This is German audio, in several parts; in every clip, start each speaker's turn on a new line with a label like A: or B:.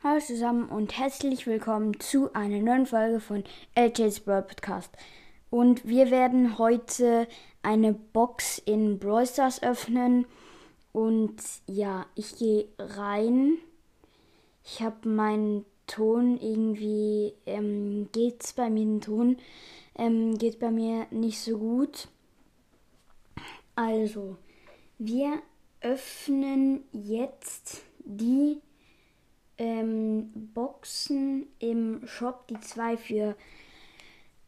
A: Hallo zusammen und herzlich willkommen zu einer neuen Folge von LJ's Brawl Podcast. Und wir werden heute eine Box in Brawl Stars öffnen. Und ja, ich gehe rein. Ich habe meinen Ton irgendwie, ähm, geht's bei mir den Ton, ähm, geht bei mir nicht so gut. Also, wir öffnen jetzt die ähm, Boxen im Shop, die zwei für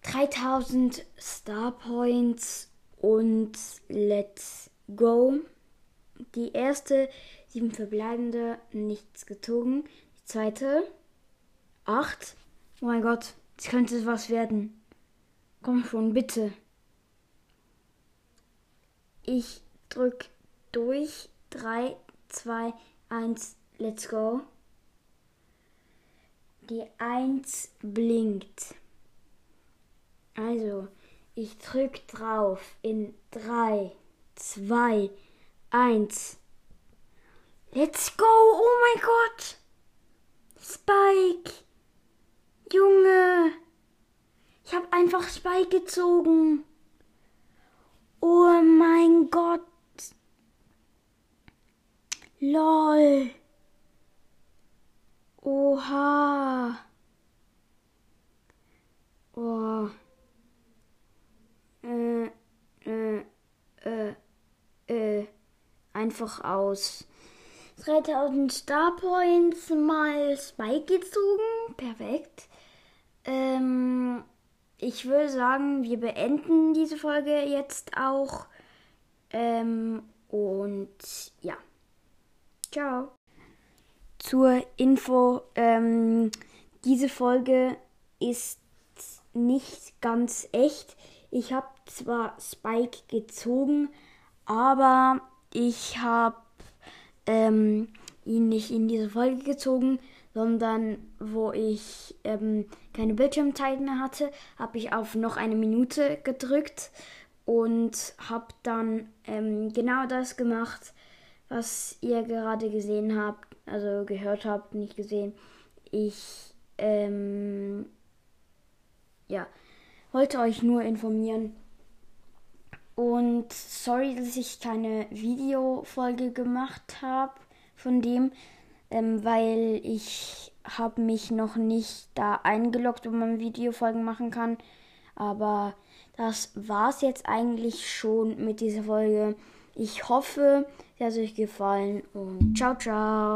A: 3000 Star Points und Let's Go. Die erste, sieben verbleibende, nichts gezogen. Die zweite, acht. Oh mein Gott, jetzt könnte was werden. Komm schon, bitte. Ich drück durch. 3, 2, 1, let's go. Die 1 blinkt. Also, ich drück drauf in 3, 2, 1. Let's go! Oh mein Gott! Spike! Junge! Ich habe einfach Spike gezogen. Oh mein Gott! LOL! Oha. Einfach aus. 3000 Star Points mal Spike gezogen. Perfekt. Ähm, ich würde sagen, wir beenden diese Folge jetzt auch. Ähm, und ja. Ciao zur Info, ähm, diese Folge ist nicht ganz echt. Ich habe zwar Spike gezogen, aber ich habe ähm, ihn nicht in diese Folge gezogen, sondern wo ich ähm, keine Bildschirmzeit mehr hatte, habe ich auf noch eine Minute gedrückt und habe dann ähm, genau das gemacht, was ihr gerade gesehen habt also gehört habt, nicht gesehen. Ich, ähm, ja, wollte euch nur informieren. Und sorry, dass ich keine Videofolge gemacht habe von dem, ähm, weil ich habe mich noch nicht da eingeloggt, wo man Videofolgen machen kann. Aber das war's jetzt eigentlich schon mit dieser Folge. Ich hoffe, sie hat euch gefallen und ciao, ciao.